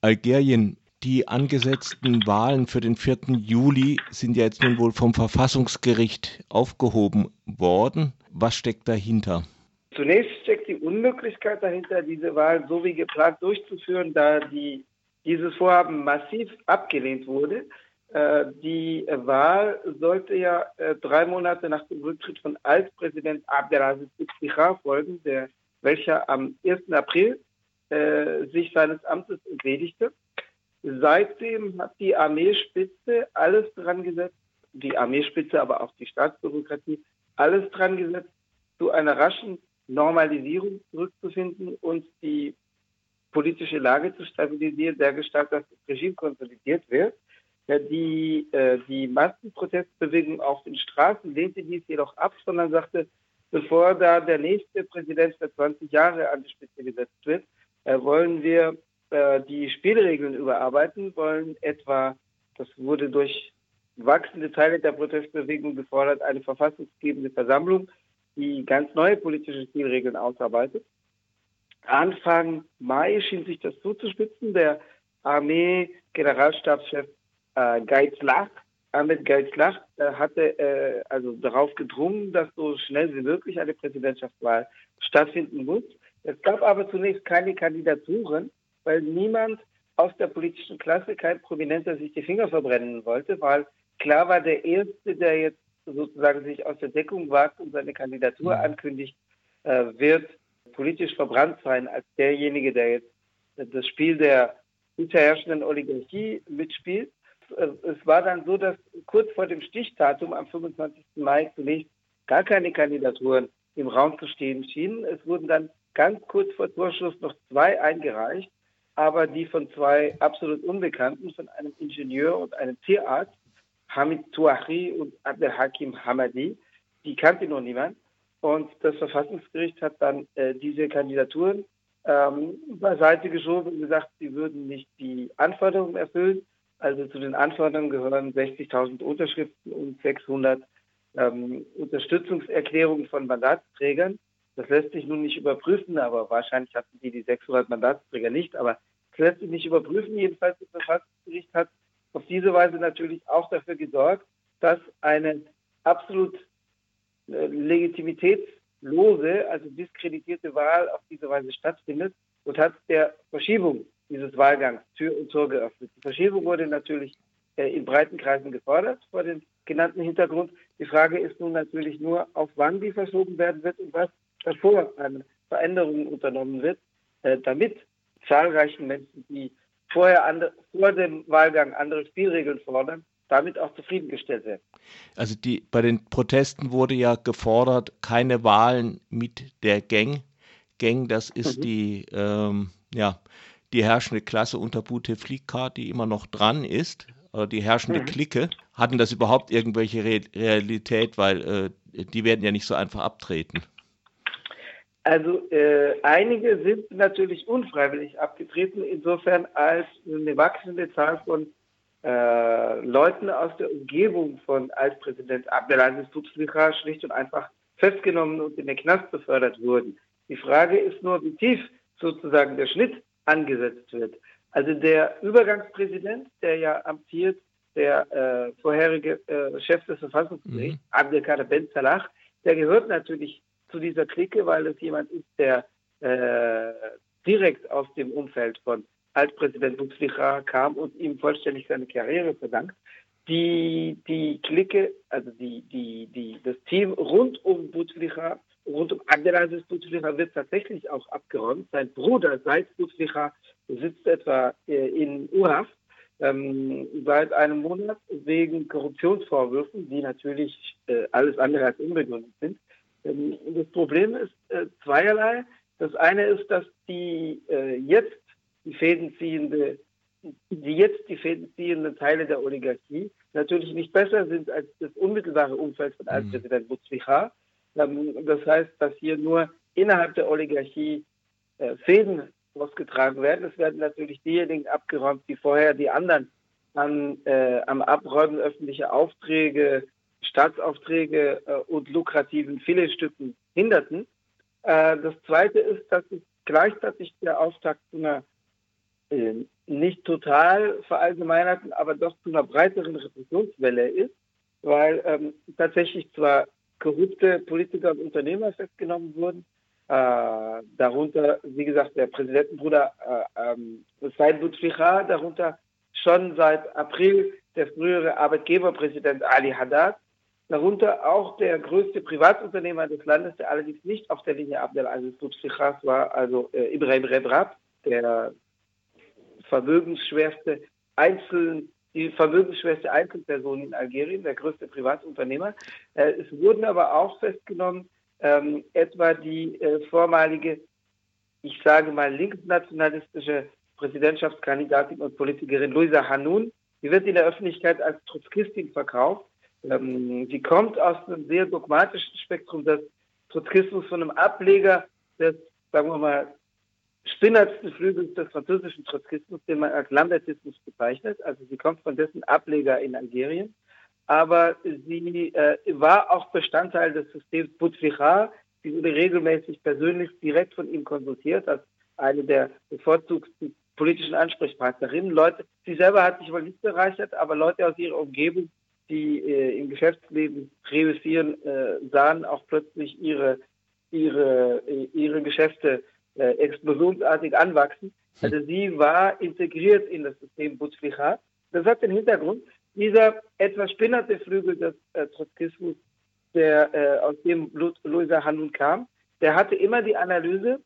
Algerien. Die angesetzten Wahlen für den 4. Juli sind ja jetzt nun wohl vom Verfassungsgericht aufgehoben worden. Was steckt dahinter? Zunächst steckt die Unmöglichkeit dahinter, diese Wahl so wie geplant durchzuführen, da die, dieses Vorhaben massiv abgelehnt wurde. Äh, die Wahl sollte ja äh, drei Monate nach dem Rücktritt von Altpräsident Abdelaziz Bouteflika folgen, der, welcher am 1. April äh, sich seines Amtes entledigte. Seitdem hat die Armeespitze alles dran gesetzt, die Armeespitze, aber auch die Staatsbürokratie, alles dran gesetzt, zu einer raschen Normalisierung zurückzufinden und die politische Lage zu stabilisieren, der Gestalt, dass das Regime konsolidiert wird. Die, äh, die Massenprotestbewegung auf den Straßen lehnte dies jedoch ab, sondern sagte, bevor da der nächste Präsident für 20 Jahre an die Spitze gesetzt wird, wollen wir äh, die Spielregeln überarbeiten, wollen etwa, das wurde durch wachsende Teile der Protestbewegung gefordert, eine verfassungsgebende Versammlung, die ganz neue politische Spielregeln ausarbeitet. Anfang Mai schien sich das zuzuspitzen. Der Armee-Generalstabschef äh, Geizlach, Ahmed Geizlach, äh, hatte äh, also darauf gedrungen, dass so schnell wie möglich eine Präsidentschaftswahl stattfinden muss. Es gab aber zunächst keine Kandidaturen, weil niemand aus der politischen Klasse, kein Prominenter, sich die Finger verbrennen wollte, weil klar war, der Erste, der jetzt sozusagen sich aus der Deckung wagt und seine Kandidatur mhm. ankündigt, äh, wird politisch verbrannt sein als derjenige, der jetzt das Spiel der hinterherrschenden Oligarchie mitspielt. Es war dann so, dass kurz vor dem Stichdatum am 25. Mai zunächst gar keine Kandidaturen im Raum zu stehen schienen. Es wurden dann ganz kurz vor Torschluss noch zwei eingereicht, aber die von zwei absolut Unbekannten, von einem Ingenieur und einem Tierarzt, Hamid Touachi und Abdel Hakim Hamadi, die kannte noch niemand. Und das Verfassungsgericht hat dann äh, diese Kandidaturen ähm, beiseite geschoben und gesagt, sie würden nicht die Anforderungen erfüllen. Also zu den Anforderungen gehören 60.000 Unterschriften und 600 ähm, Unterstützungserklärungen von Mandatsträgern. Das lässt sich nun nicht überprüfen, aber wahrscheinlich hatten die die 600 Mandatsträger nicht. Aber es lässt sich nicht überprüfen. Jedenfalls das Verfassungsgericht hat auf diese Weise natürlich auch dafür gesorgt, dass eine absolut äh, legitimitätslose, also diskreditierte Wahl auf diese Weise stattfindet und hat der Verschiebung dieses Wahlgangs Tür und Tor geöffnet. Die Verschiebung wurde natürlich äh, in breiten Kreisen gefordert vor dem genannten Hintergrund. Die Frage ist nun natürlich nur, auf wann die verschoben werden wird und was davor an Veränderungen unternommen wird, äh, damit zahlreichen Menschen, die vorher andere, vor dem Wahlgang andere Spielregeln fordern, damit auch zufriedengestellt werden. Also die, bei den Protesten wurde ja gefordert, keine Wahlen mit der Gang. Gang, das ist mhm. die, ähm, ja, die herrschende Klasse unter Bouteflika, die immer noch dran ist, äh, die herrschende mhm. Clique. Hatten das überhaupt irgendwelche Re Realität, weil äh, die werden ja nicht so einfach abtreten? Also äh, einige sind natürlich unfreiwillig abgetreten, insofern als eine wachsende Zahl von äh, Leuten aus der Umgebung von Altpräsident Abdelaziz Bouteflika schlicht und einfach festgenommen und in den Knast befördert wurden. Die Frage ist nur, wie tief sozusagen der Schnitt angesetzt wird. Also der Übergangspräsident, der ja amtiert, der äh, vorherige äh, Chef des Verfassungsgerichts, mhm. Abdelkader Ben Salah, der gehört natürlich zu dieser Clique, weil es jemand ist, der äh, direkt aus dem Umfeld von Altpräsident Bouteflika kam und ihm vollständig seine Karriere verdankt. Die, die Clique, also die, die, die, das Team rund um Bouteflika, rund um Abdelaziz Bouteflika wird tatsächlich auch abgeräumt. Sein Bruder Said Bouteflika sitzt etwa äh, in U-Haft ähm, seit einem Monat wegen Korruptionsvorwürfen, die natürlich äh, alles andere als unbegründet sind. Ähm, das Problem ist äh, zweierlei. Das eine ist, dass die äh, jetzt die Fäden ziehende, die jetzt die Fäden ziehenden Teile der Oligarchie natürlich nicht besser sind als das unmittelbare Umfeld von Altpräsident mhm. Bouteflika. Ähm, das heißt, dass hier nur innerhalb der Oligarchie äh, Fäden ausgetragen werden. Es werden natürlich diejenigen abgeräumt, die vorher die anderen an, äh, am Abräumen öffentlicher Aufträge Staatsaufträge äh, und lukrativen Filetstücken hinderten. Äh, das Zweite ist, dass es gleichzeitig der Auftakt zu einer äh, nicht total verallgemeinerten, aber doch zu einer breiteren Repressionswelle ist, weil ähm, tatsächlich zwar korrupte Politiker und Unternehmer festgenommen wurden, äh, darunter, wie gesagt, der Präsidentenbruder äh, ähm, Said Bouteflika, darunter schon seit April der frühere Arbeitgeberpräsident Ali Haddad, darunter auch der größte Privatunternehmer des Landes, der allerdings nicht auf der Linie Abdelaziz Bouteflika war, also äh, Ibrahim Rebrab, der vermögensschwerste Einzel, die vermögensschwerste Einzelperson in Algerien, der größte Privatunternehmer. Äh, es wurden aber auch festgenommen, ähm, etwa die äh, vormalige, ich sage mal, linksnationalistische Präsidentschaftskandidatin und Politikerin Luisa Hanoun. Die wird in der Öffentlichkeit als Trotzkistin verkauft. Ähm, sie kommt aus einem sehr dogmatischen Spektrum des Trotzkismus von einem Ableger des, sagen wir mal, spinnertsten Flügels des französischen Trotzkismus, den man als Lambertismus bezeichnet. Also sie kommt von dessen Ableger in Algerien. Aber sie äh, war auch Bestandteil des Systems Bouteflika. Sie wurde regelmäßig persönlich direkt von ihm konsultiert als eine der bevorzugten politischen Ansprechpartnerinnen. Leute, sie selber hat sich wohl nicht bereichert, aber Leute aus ihrer Umgebung, die äh, im Geschäftsleben reüssieren, äh, sahen auch plötzlich ihre, ihre, äh, ihre Geschäfte äh, explosionsartig anwachsen. Also sie war integriert in das System Bouteflika. Das hat den Hintergrund, dieser etwas spinnerte Flügel des äh, Trotzkismus, der äh, aus dem Luisa Hanun kam, der hatte immer die Analyse,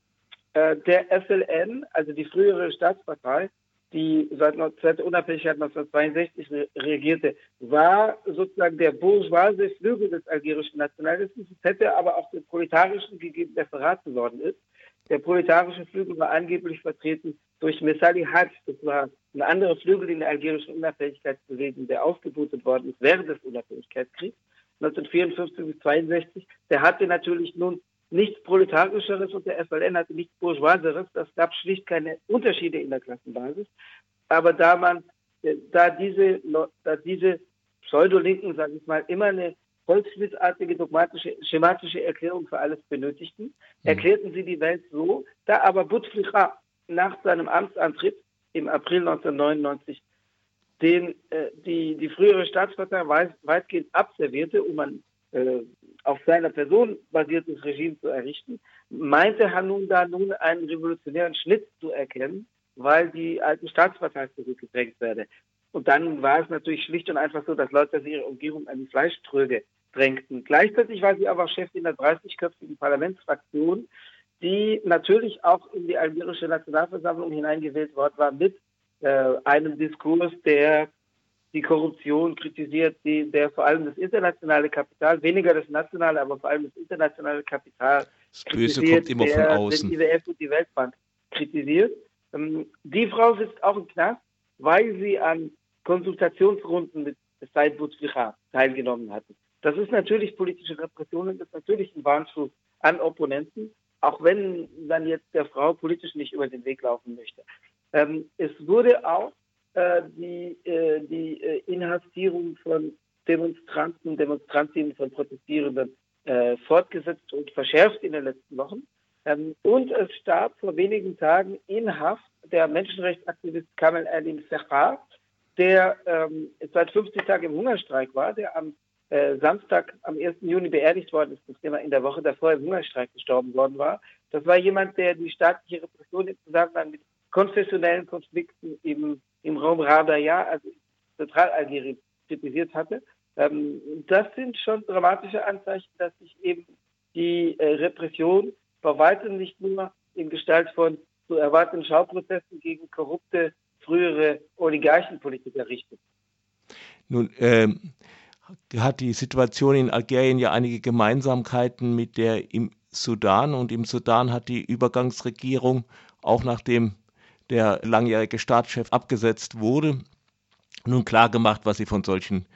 äh, der FLN, also die frühere Staatspartei, die seit, seit Unabhängigkeit 1962 re regierte, war sozusagen der bourgeoise Flügel des algerischen Nationalismus, hätte aber auch den proletarischen gegeben, der verraten worden ist. Der proletarische Flügel war angeblich vertreten durch Messali Hajj, das war ein anderer Flügel in der algerischen Unabhängigkeitsbewegung, der aufgebootet worden ist während des Unabhängigkeitskriegs 1954 bis 62. Der hatte natürlich nun nichts Proletarischeres und der FLN hatte nichts Bourgeoiseres. Das gab schlicht keine Unterschiede in der Klassenbasis. Aber da man, da diese, da diese Pseudolinken, sage ich mal, immer eine volkswirtsartige, dogmatische, schematische Erklärung für alles benötigten, mhm. erklärten sie die Welt so, da aber Bouteflika nach seinem Amtsantritt im April 1999 den äh, die, die frühere Staatspartei weit, weitgehend abservierte, um ein äh, auf seiner Person basiertes Regime zu errichten, meinte Hanun da nun einen revolutionären Schnitt zu erkennen, weil die alte Staatspartei zurückgedrängt werde. Und dann war es natürlich schlicht und einfach so, dass Leute aus ihrer Umgebung an die Fleischtröge drängten. Gleichzeitig war sie aber Chefin der 30-köpfigen Parlamentsfraktion, die natürlich auch in die algerische Nationalversammlung hineingewählt worden war mit äh, einem Diskurs, der die Korruption kritisiert, die, der vor allem das internationale Kapital, weniger das nationale, aber vor allem das internationale Kapital das Böse kommt immer der, von außen. Den IWF und die Weltbank kritisiert. Ähm, die Frau sitzt auch im Knast, weil sie an Konsultationsrunden mit Said Bouteflika teilgenommen hatte. Das ist natürlich politische Repression und das ist natürlich ein Warnschuss an Opponenten, auch wenn dann jetzt der Frau politisch nicht über den Weg laufen möchte. Ähm, es wurde auch die, äh, die äh, Inhaftierung von Demonstranten, Demonstrantinnen, von Protestierenden äh, fortgesetzt und verschärft in den letzten Wochen. Ähm, und es starb vor wenigen Tagen in Haft der Menschenrechtsaktivist Kamel Alim Sechar, der ähm, seit 50 Tagen im Hungerstreik war, der am äh, Samstag, am 1. Juni beerdigt worden ist, nachdem er in der Woche davor im Hungerstreik gestorben worden war. Das war jemand, der die staatliche Repression im Zusammenhang mit konfessionellen Konflikten im, im Raum Radaya, also Zentralalgerien, kritisiert hatte. Ähm, das sind schon dramatische Anzeichen, dass sich eben die äh, Repression bei weitem nicht nur in Gestalt von zu erwartenden Schauprozessen gegen korrupte frühere Oligarchenpolitiker richtet. Nun ähm, hat die Situation in Algerien ja einige Gemeinsamkeiten mit der im Sudan und im Sudan hat die Übergangsregierung auch nachdem der langjährige Staatschef abgesetzt wurde, nun klar gemacht, was sie von solchen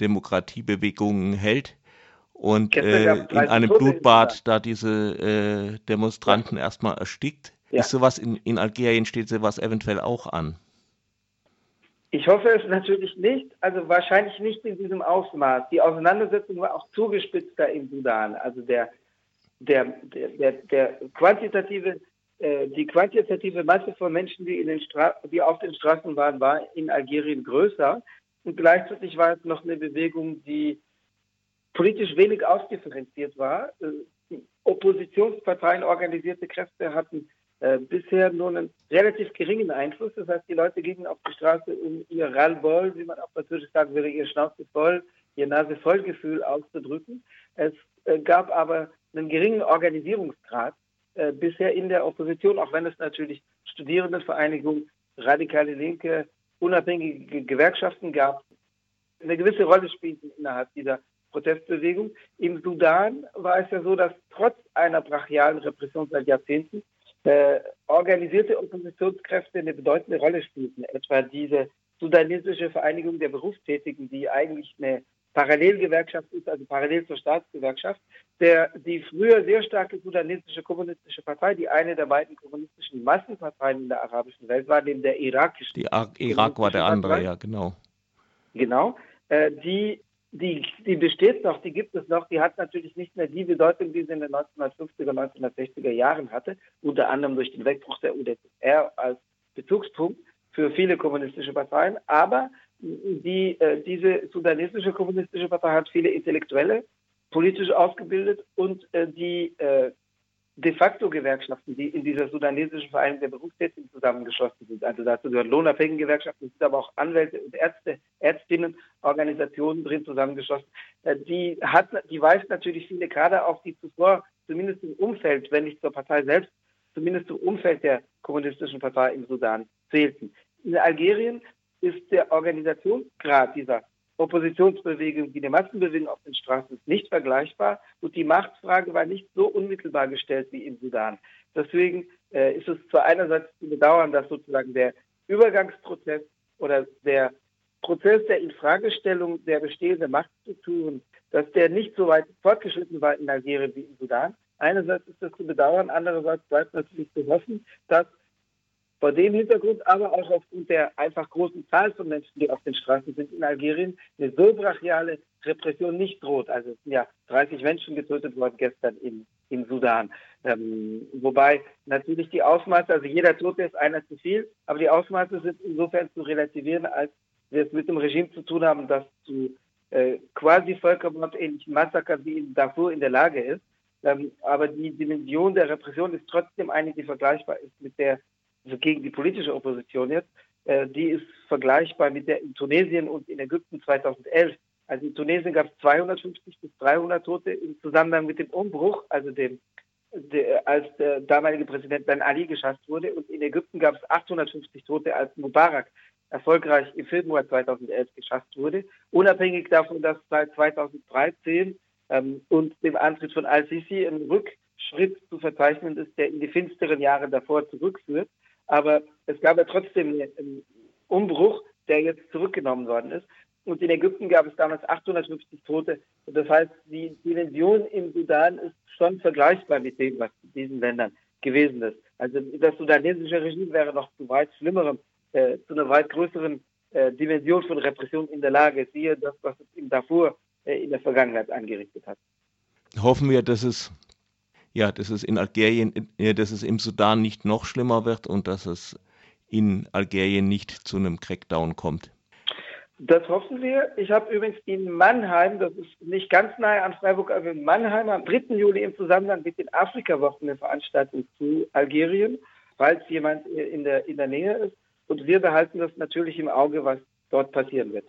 Demokratiebewegungen hält. Und äh, in einem Blutbad da diese äh, Demonstranten ja. erstmal erstickt. Ja. Ist sowas in, in Algerien, steht sowas eventuell auch an? Ich hoffe es natürlich nicht, also wahrscheinlich nicht in diesem Ausmaß. Die Auseinandersetzung war auch zugespitzter im Sudan. Also der, der, der, der, der quantitative die quantitative Masse von Menschen, die, in den die auf den Straßen waren, war in Algerien größer. Und gleichzeitig war es noch eine Bewegung, die politisch wenig ausdifferenziert war. Äh, Oppositionsparteien, organisierte Kräfte hatten äh, bisher nur einen relativ geringen Einfluss. Das heißt, die Leute gingen auf die Straße, um ihr Rallball, wie man auch natürlich sagen würde, ihr Schnauze voll, ihr Nase voll Gefühl auszudrücken. Es äh, gab aber einen geringen Organisierungsgrad äh, bisher in der Opposition, auch wenn es natürlich Studierendenvereinigungen, radikale Linke, unabhängige Gewerkschaften gab, eine gewisse Rolle spielten innerhalb dieser Protestbewegung. Im Sudan war es ja so, dass trotz einer brachialen Repression seit Jahrzehnten äh, organisierte Oppositionskräfte eine bedeutende Rolle spielten. Etwa diese sudanesische Vereinigung der Berufstätigen, die eigentlich eine Parallelgewerkschaft ist, also parallel zur Staatsgewerkschaft, der die früher sehr starke sudanesische kommunistische Partei, die eine der beiden kommunistischen Massenparteien in der arabischen Welt war, neben der irakischen. Die Irak war der andere, Partei. ja, genau. Genau. Äh, die, die, die besteht noch, die gibt es noch, die hat natürlich nicht mehr die Bedeutung, die sie in den 1950er, 1960er Jahren hatte, unter anderem durch den Wegbruch der UdSSR als Bezugspunkt für viele kommunistische Parteien, aber die, äh, diese sudanesische kommunistische Partei hat viele Intellektuelle, politisch ausgebildet und äh, die äh, de facto Gewerkschaften, die in dieser sudanesischen Vereinigung der Berufstätigen zusammengeschlossen sind. Also dazu gehören lohnabhängige Gewerkschaften, es sind aber auch Anwälte und Ärzte, Ärztinnen, Organisationen drin zusammengeschlossen. Die hat, die weist natürlich viele Kader auf, die zuvor zumindest im Umfeld, wenn nicht zur Partei selbst, zumindest im Umfeld der kommunistischen Partei im Sudan zählten. In Algerien ist der Organisationsgrad dieser Oppositionsbewegung wie der Massenbewegung auf den Straßen nicht vergleichbar und die Machtfrage war nicht so unmittelbar gestellt wie im Sudan. Deswegen äh, ist es zwar einerseits zu bedauern, dass sozusagen der Übergangsprozess oder der Prozess der Infragestellung der bestehenden Machtstrukturen, dass der nicht so weit fortgeschritten war in Algerien wie im Sudan. Einerseits ist das zu bedauern, andererseits bleibt natürlich zu hoffen, dass vor dem Hintergrund, aber auch aufgrund der einfach großen Zahl von Menschen, die auf den Straßen sind in Algerien, eine so brachiale Repression nicht droht. Also es sind ja 30 Menschen getötet worden gestern im, im Sudan. Ähm, wobei natürlich die Ausmaße, also jeder Tote ist einer zu viel, aber die Ausmaße sind insofern zu relativieren, als wir es mit dem Regime zu tun haben, das zu äh, quasi völkermordähnlichen Massakern wie in Darfur in der Lage ist. Ähm, aber die Dimension der Repression ist trotzdem eine, die vergleichbar ist mit der also gegen die politische Opposition jetzt, äh, die ist vergleichbar mit der in Tunesien und in Ägypten 2011. Also in Tunesien gab es 250 bis 300 Tote im Zusammenhang mit dem Umbruch, also dem, der, als der damalige Präsident Ben Ali geschafft wurde. Und in Ägypten gab es 850 Tote, als Mubarak erfolgreich im Februar 2011 geschafft wurde. Unabhängig davon, dass seit 2013 ähm, und dem Antritt von Al-Sisi ein Rückschritt zu verzeichnen ist, der in die finsteren Jahre davor zurückführt. Aber es gab ja trotzdem einen Umbruch, der jetzt zurückgenommen worden ist. Und in Ägypten gab es damals 850 Tote. Das heißt, die Dimension im Sudan ist schon vergleichbar mit dem, was in diesen Ländern gewesen ist. Also das sudanesische Regime wäre noch zu weit schlimmerem, äh, zu einer weit größeren äh, Dimension von Repression in der Lage. Siehe das, was es in Darfur äh, in der Vergangenheit angerichtet hat. Hoffen wir, dass es ja, dass es in Algerien, äh, dass es im Sudan nicht noch schlimmer wird und dass es in Algerien nicht zu einem Crackdown kommt. Das hoffen wir. Ich habe übrigens in Mannheim, das ist nicht ganz nahe an Freiburg, aber in Mannheim am 3. Juli im Zusammenhang mit den Afrika-Wochen eine Veranstaltung zu Algerien, falls jemand in der, in der Nähe ist. Und wir behalten das natürlich im Auge, was dort passieren wird.